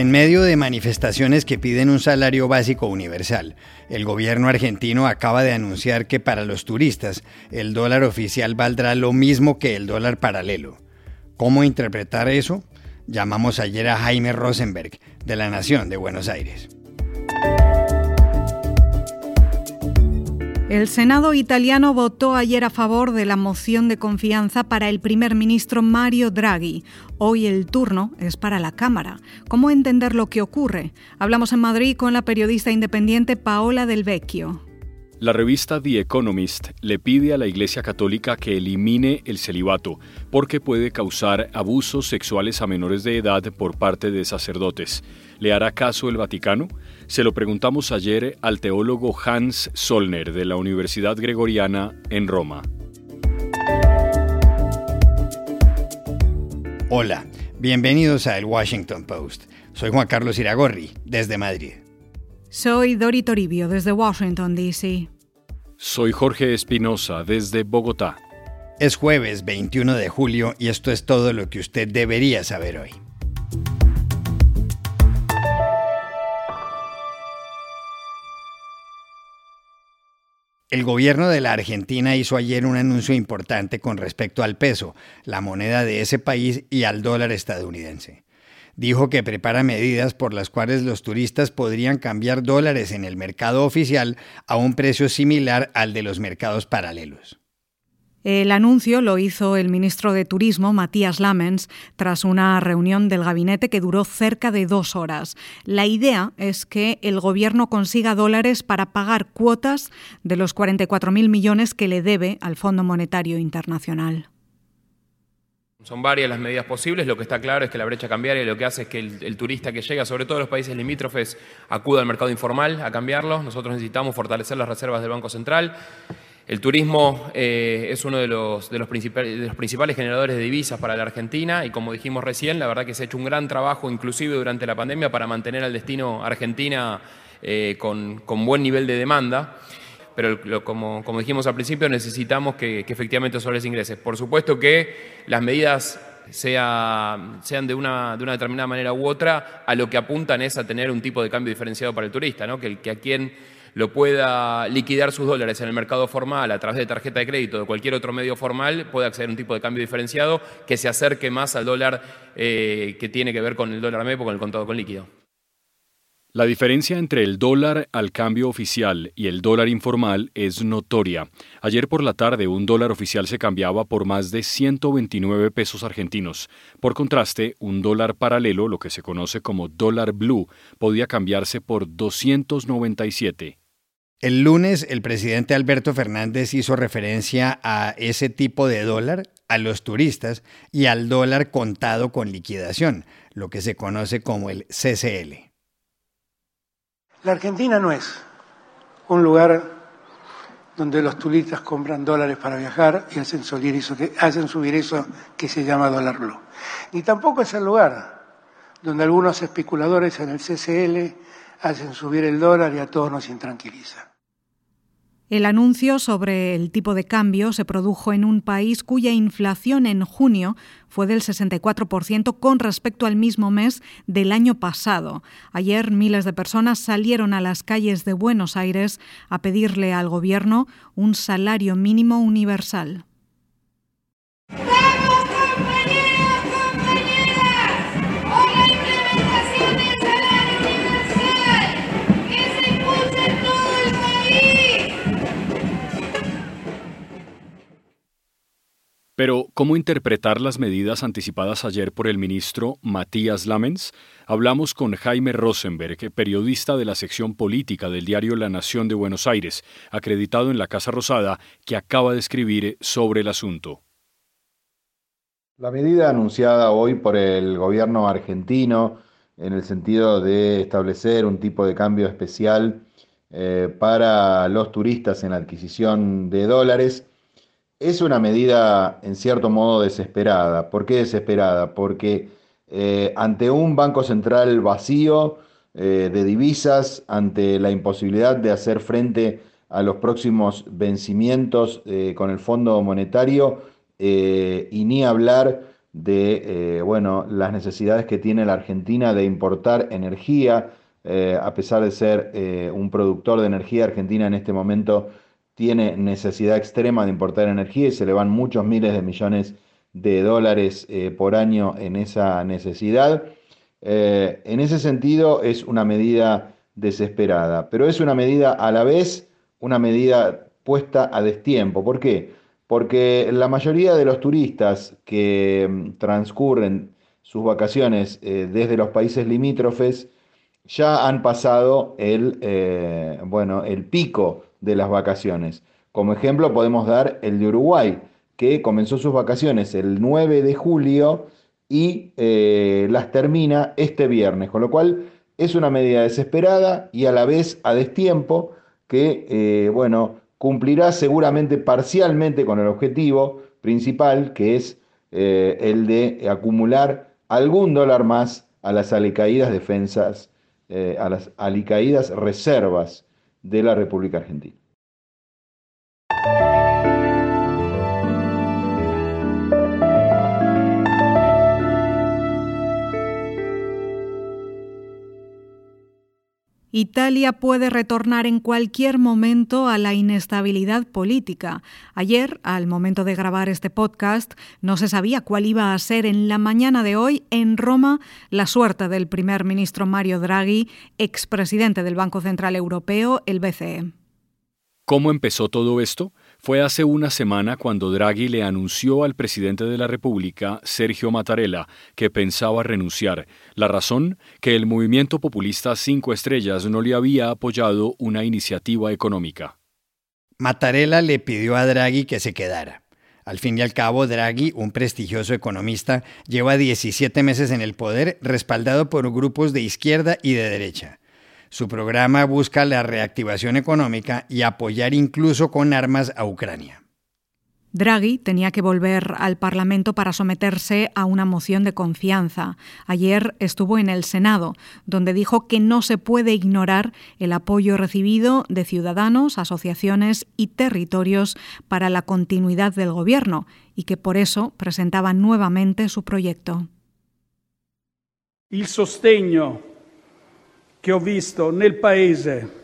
En medio de manifestaciones que piden un salario básico universal, el gobierno argentino acaba de anunciar que para los turistas el dólar oficial valdrá lo mismo que el dólar paralelo. ¿Cómo interpretar eso? Llamamos ayer a Jaime Rosenberg, de la Nación de Buenos Aires. El Senado italiano votó ayer a favor de la moción de confianza para el primer ministro Mario Draghi. Hoy el turno es para la Cámara. ¿Cómo entender lo que ocurre? Hablamos en Madrid con la periodista independiente Paola Del Vecchio. La revista The Economist le pide a la Iglesia Católica que elimine el celibato porque puede causar abusos sexuales a menores de edad por parte de sacerdotes. ¿Le hará caso el Vaticano? Se lo preguntamos ayer al teólogo Hans Solner de la Universidad Gregoriana en Roma. Hola, bienvenidos a El Washington Post. Soy Juan Carlos Iragorri, desde Madrid. Soy Dori Toribio desde Washington, D.C. Soy Jorge Espinosa desde Bogotá. Es jueves 21 de julio y esto es todo lo que usted debería saber hoy. El gobierno de la Argentina hizo ayer un anuncio importante con respecto al peso, la moneda de ese país y al dólar estadounidense dijo que prepara medidas por las cuales los turistas podrían cambiar dólares en el mercado oficial a un precio similar al de los mercados paralelos. El anuncio lo hizo el ministro de Turismo, Matías Lamens, tras una reunión del gabinete que duró cerca de dos horas. La idea es que el gobierno consiga dólares para pagar cuotas de los 44.000 millones que le debe al Fondo Monetario Internacional. Son varias las medidas posibles, lo que está claro es que la brecha cambiaria lo que hace es que el, turista que llega, sobre todo los países limítrofes, acuda al mercado informal a cambiarlo. Nosotros necesitamos fortalecer las reservas del Banco Central. El turismo eh, es uno de los, de, principales, generadores de divisas para la Argentina y como dijimos recién, la verdad que se ha hecho un gran trabajo inclusive durante la pandemia para mantener al destino Argentina eh, con buen nivel de demanda pero como, dijimos al principio, necesitamos que, efectivamente esos dólares ingresen. Por supuesto que las medidas sean de una, de una determinada manera u otra, a lo que apuntan es a tener un tipo de cambio diferenciado para el turista, ¿no? que, que a quien lo pueda liquidar sus dólares en el mercado formal a través de tarjeta de crédito o de cualquier otro medio formal, pueda acceder a un tipo de cambio diferenciado que se acerque más al dólar eh, que tiene que ver con el dólar MEP o con el contado con líquido. La diferencia entre el dólar al cambio oficial y el dólar informal es notoria. Ayer por la tarde un dólar oficial se cambiaba por más de 129 pesos argentinos. Por contraste, un dólar paralelo, lo que se conoce como dólar blue, podía cambiarse por 297. El lunes el presidente Alberto Fernández hizo referencia a ese tipo de dólar, a los turistas y al dólar contado con liquidación, lo que se conoce como el CCL. La Argentina no es un lugar donde los turistas compran dólares para viajar y hacen subir eso que, hacen subir eso que se llama dólar blue. Ni tampoco es el lugar donde algunos especuladores en el CCL hacen subir el dólar y a todos nos intranquiliza. El anuncio sobre el tipo de cambio se produjo en un país cuya inflación en junio fue del 64% con respecto al mismo mes del año pasado. Ayer miles de personas salieron a las calles de Buenos Aires a pedirle al gobierno un salario mínimo universal. Pero, ¿cómo interpretar las medidas anticipadas ayer por el ministro Matías Lamens? Hablamos con Jaime Rosenberg, periodista de la sección política del diario La Nación de Buenos Aires, acreditado en la Casa Rosada, que acaba de escribir sobre el asunto. La medida anunciada hoy por el gobierno argentino en el sentido de establecer un tipo de cambio especial eh, para los turistas en la adquisición de dólares es una medida en cierto modo desesperada. ¿Por qué desesperada? Porque eh, ante un Banco Central vacío eh, de divisas, ante la imposibilidad de hacer frente a los próximos vencimientos eh, con el Fondo Monetario y ni hablar de bueno, las necesidades que tiene la Argentina de importar energía, a pesar de ser un productor de energía, Argentina en este momento tiene necesidad extrema de importar energía y se le van muchos miles de millones de dólares por año en esa necesidad. en ese sentido es una medida desesperada, pero es una medida a la vez, una medida puesta a destiempo. ¿Por qué? porque la mayoría de los turistas que mm, transcurren sus vacaciones eh, desde los países limítrofes ya han pasado el, eh, bueno, el pico de las vacaciones. Como ejemplo podemos dar el de Uruguay, que comenzó sus vacaciones el 9 de julio y eh, las termina este viernes, con lo cual es una medida desesperada y a la vez a destiempo que, bueno, cumplirá seguramente parcialmente con el objetivo principal, que es eh, el de acumular algún dólar más a las alicaídas defensas, eh, a las alicaídas reservas de la República Argentina. Italia puede retornar en cualquier momento a la inestabilidad política. Ayer, al momento de grabar este podcast, no se sabía cuál iba a ser en la mañana de hoy en Roma la suerte del primer ministro Mario Draghi, expresidente del Banco Central Europeo, el BCE. ¿Cómo empezó todo esto? Fue hace una semana cuando Draghi le anunció al presidente de la República, Sergio Mattarella, que pensaba renunciar. La razón, que el movimiento populista Cinco Estrellas no le había apoyado una iniciativa económica. Mattarella le pidió a Draghi que se quedara. Al fin y al cabo, Draghi, un prestigioso economista, lleva 17 meses en el poder respaldado por grupos de izquierda y de derecha. Su programa busca la reactivación económica y apoyar incluso con armas a Ucrania. Draghi tenía que volver al Parlamento para someterse a una moción de confianza. Ayer estuvo en el Senado, donde dijo que no se puede ignorar el apoyo recibido de ciudadanos, asociaciones y territorios para la continuidad del Gobierno y que por eso presentaba nuevamente su proyecto. El sostegno che ho visto nel Paese,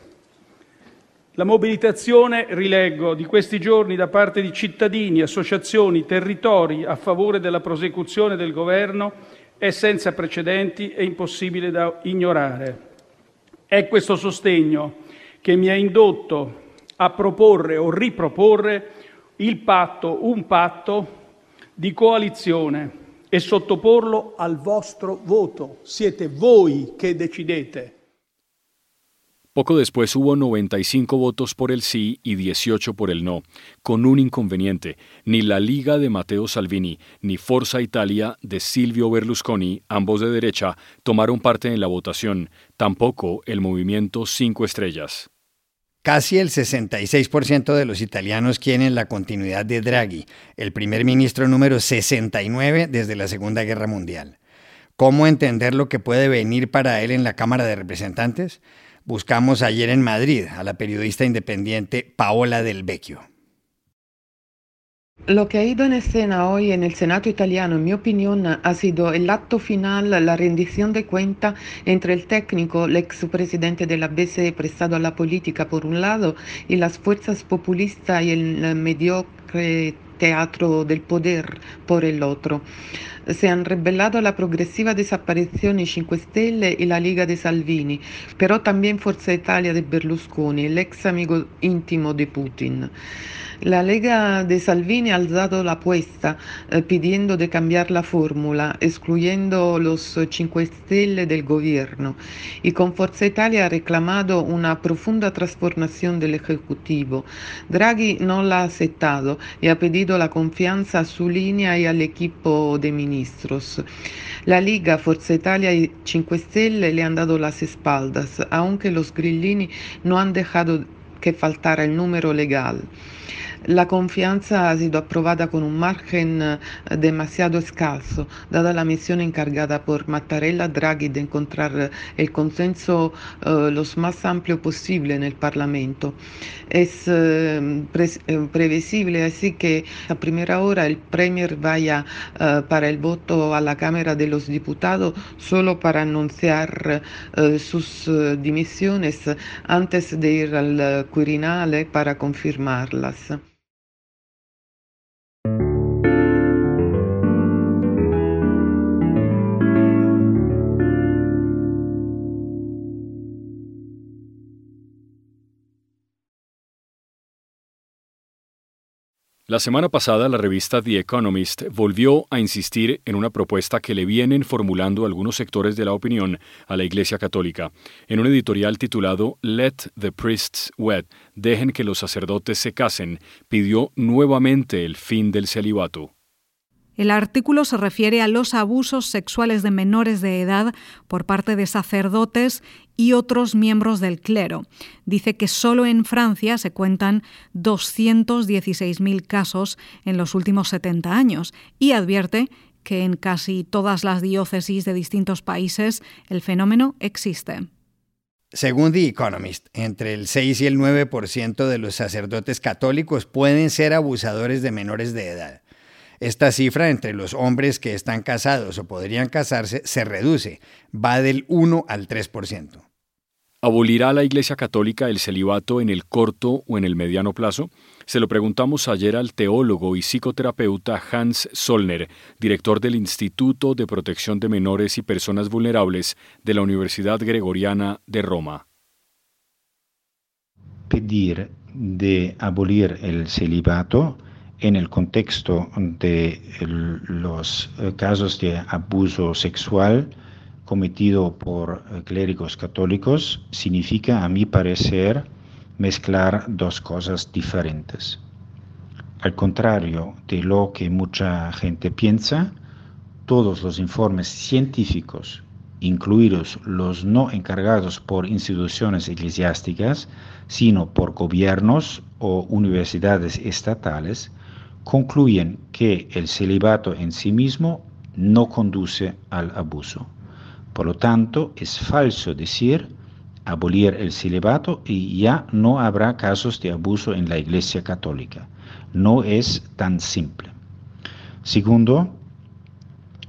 la mobilitazione, rileggo, di questi giorni da parte di cittadini, associazioni, territori a favore della prosecuzione del Governo è senza precedenti e impossibile da ignorare. È questo sostegno che mi ha indotto a proporre o riproporre il patto, un patto di coalizione e sottoporlo al vostro voto. Siete voi che decidete. Poco después hubo 95 votos por el sí y 18 por el no, con un inconveniente. Ni la Liga de Matteo Salvini ni Forza Italia de Silvio Berlusconi, ambos de derecha, tomaron parte en la votación, tampoco el movimiento Cinco Estrellas. Casi el 66% de los italianos quieren la continuidad de Draghi, el primer ministro número 69 desde la Segunda Guerra Mundial. ¿Cómo entender lo que puede venir para él en la Cámara de Representantes? Buscamos ayer en Madrid a la periodista independiente Paola Del Vecchio. Lo que ha ido en escena hoy en el Senado italiano, en mi opinión, ha sido el acto final, la rendición de cuenta entre el técnico, el expresidente de la BCE prestado a la política por un lado, y las fuerzas populistas y el mediocre teatro del poder por el otro. Se han revelado la progresiva desaparición de 5 Stelle y la Liga de Salvini, pero también Forza Italia de Berlusconi, el ex amigo íntimo de Putin. La Lega de Salvini ha alzado la apuesta eh, pidiendo de cambiar la fórmula, excluyendo los 5 Stelle del gobierno, y con Forza Italia ha reclamado una profunda transformación del Ejecutivo. Draghi no la ha y ha pedido la confianza a su línea y al equipo de ministros. La Liga, Forza Italia y 5 Stelle le han dado las espaldas, aunque los grillini no han dejado que faltara el número legal. La confianza ha sido aprobada con un margen eh, demasiado escaso, dada la misión encargada por Mattarella Draghi de encontrar eh, el consenso uh, lo más amplio posible en el Parlamento. Es uh, pre previsible así que a primera hora el Premier vaya uh, para el voto a la Cámara de los Diputados solo para anunciar sus dimisiones antes de ir al Quirinale para confirmarlas. La semana pasada la revista The Economist volvió a insistir en una propuesta que le vienen formulando algunos sectores de la opinión a la Iglesia Católica. En un editorial titulado Let the Priests Wed, dejen que los sacerdotes se casen, pidió nuevamente el fin del celibato. El artículo se refiere a los abusos sexuales de menores de edad por parte de sacerdotes y otros miembros del clero. Dice que solo en Francia se cuentan 216.000 casos en los últimos 70 años y advierte que en casi todas las diócesis de distintos países el fenómeno existe. Según The Economist, entre el 6 y el 9% de los sacerdotes católicos pueden ser abusadores de menores de edad. Esta cifra entre los hombres que están casados o podrían casarse se reduce, va del 1 al 3%. ¿Abolirá la Iglesia Católica el celibato en el corto o en el mediano plazo? Se lo preguntamos ayer al teólogo y psicoterapeuta Hans Solner, director del Instituto de Protección de Menores y Personas Vulnerables de la Universidad Gregoriana de Roma. Pedir de abolir el celibato en el contexto de los eh, casos de abuso sexual cometido por eh, clérigos católicos significa, a mi parecer, mezclar dos cosas diferentes. Al contrario de lo que mucha gente piensa, todos los informes científicos, incluidos los no encargados por instituciones eclesiásticas, sino por gobiernos o universidades estatales, concluyen que el celibato en sí mismo no conduce al abuso. Por lo tanto, es falso decir abolir el celibato y ya no habrá casos de abuso en la Iglesia Católica. No es tan simple. Segundo,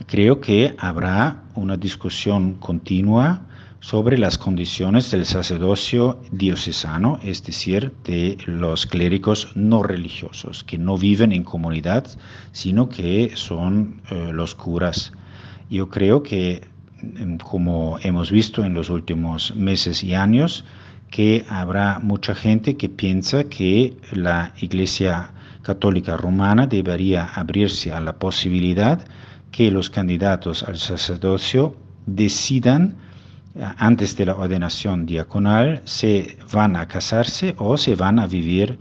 creo que habrá una discusión continua sobre las condiciones del sacerdocio diocesano, es decir, de los clérigos no religiosos, que no viven en comunidad, sino que son eh, los curas. Yo creo que, em, como hemos visto en los últimos meses y años, que habrá mucha gente que piensa que la Iglesia Católica Romana debería abrirse a la posibilidad que los candidatos al sacerdocio decidan antes de la ordenación diaconal se van a casarse o se van a vivir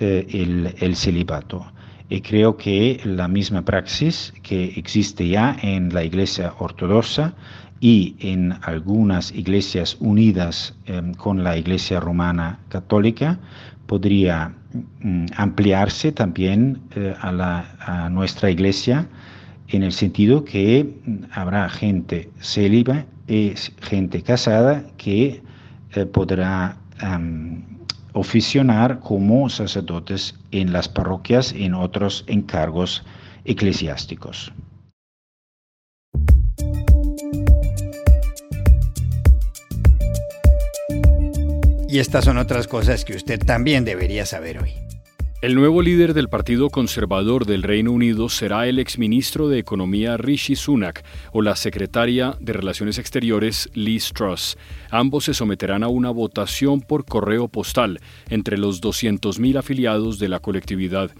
eh, el, el, celibato. Y creo que la misma praxis que existe ya en la Iglesia Ortodoxa y en algunas iglesias unidas em, con la Iglesia Romana Católica podría mm, ampliarse también eh, a nuestra Iglesia en el sentido que habrá gente célibe es gente casada que eh, podrá oficionar como sacerdotes en las parroquias en otros encargos eclesiásticos. Y estas son otras cosas que usted también debería saber hoy. El nuevo líder del Partido Conservador del Reino Unido será el exministro de Economía Rishi Sunak o la secretaria de Relaciones Exteriores Liz Truss. Ambos se someterán a una votación por correo postal entre los 200.000 afiliados de la colectividad.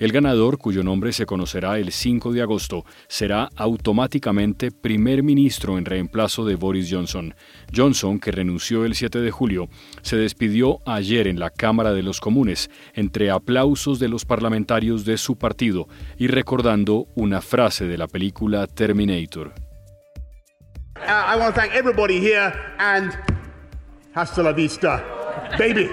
El ganador, cuyo nombre se conocerá el 5 de agosto, será automáticamente primer ministro en reemplazo de Boris Johnson. Johnson, que renunció el 7 de julio, se despidió ayer en la Cámara de los Comunes, entre aplausos de los parlamentarios de su partido y recordando una frase de la película Terminator. Uh, I want to thank everybody here and hasta la vista, baby.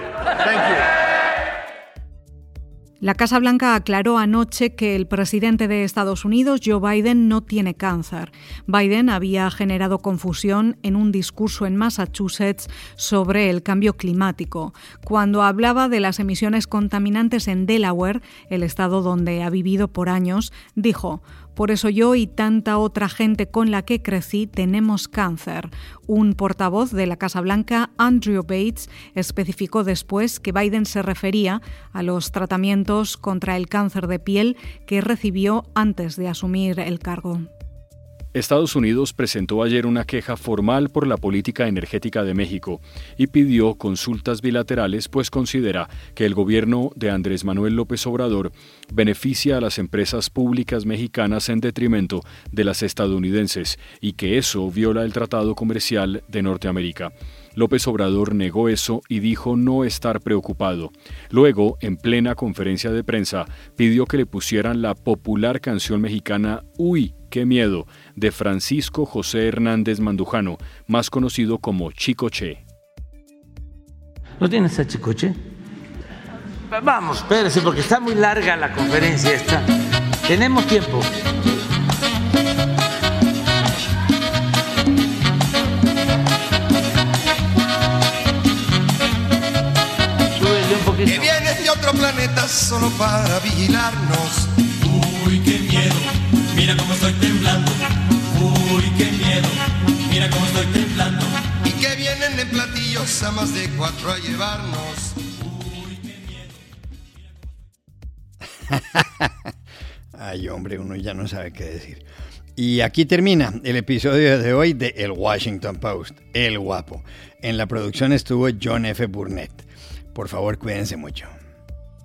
La Casa Blanca aclaró anoche que el presidente de Estados Unidos, Joe Biden, no tiene cáncer. Biden había generado confusión en un discurso en Massachusetts sobre el cambio climático, cuando hablaba de las emisiones contaminantes en Delaware, el estado donde ha vivido por años, dijo, por eso yo y tanta otra gente con la que crecí tenemos cáncer. Un portavoz de la Casa Blanca, Andrew Bates, especificó después que Biden se refería a los tratamientos contra el cáncer de piel que recibió antes de asumir el cargo. Estados Unidos presentó ayer una queja formal por la política energética de México y pidió consultas bilaterales pues considera que el gobierno de Andrés Manuel López Obrador beneficia a las empresas públicas mexicanas en detrimento de las estadounidenses y que eso viola el Tratado Comercial de Norteamérica. López Obrador negó eso y dijo no estar preocupado. Luego, en plena conferencia de prensa, pidió que le pusieran la popular canción mexicana Uy, qué miedo, de Francisco José Hernández Mandujano, más conocido como Chicoche. ¿No tienes a Chicoche? Vamos, espérese, porque está muy larga la conferencia esta. Tenemos tiempo. Que vienes de otro planeta solo para vigilarnos. Uy, qué miedo, mira cómo estoy temblando. Uy, qué miedo, mira cómo estoy temblando. Y que vienen en platillos a más de cuatro a llevarnos. Uy, qué miedo. Ay, hombre, uno ya no sabe qué decir. Y aquí termina el episodio de hoy de El Washington Post, El Guapo. En la producción estuvo John F. Burnett. Por favor, cuídense mucho.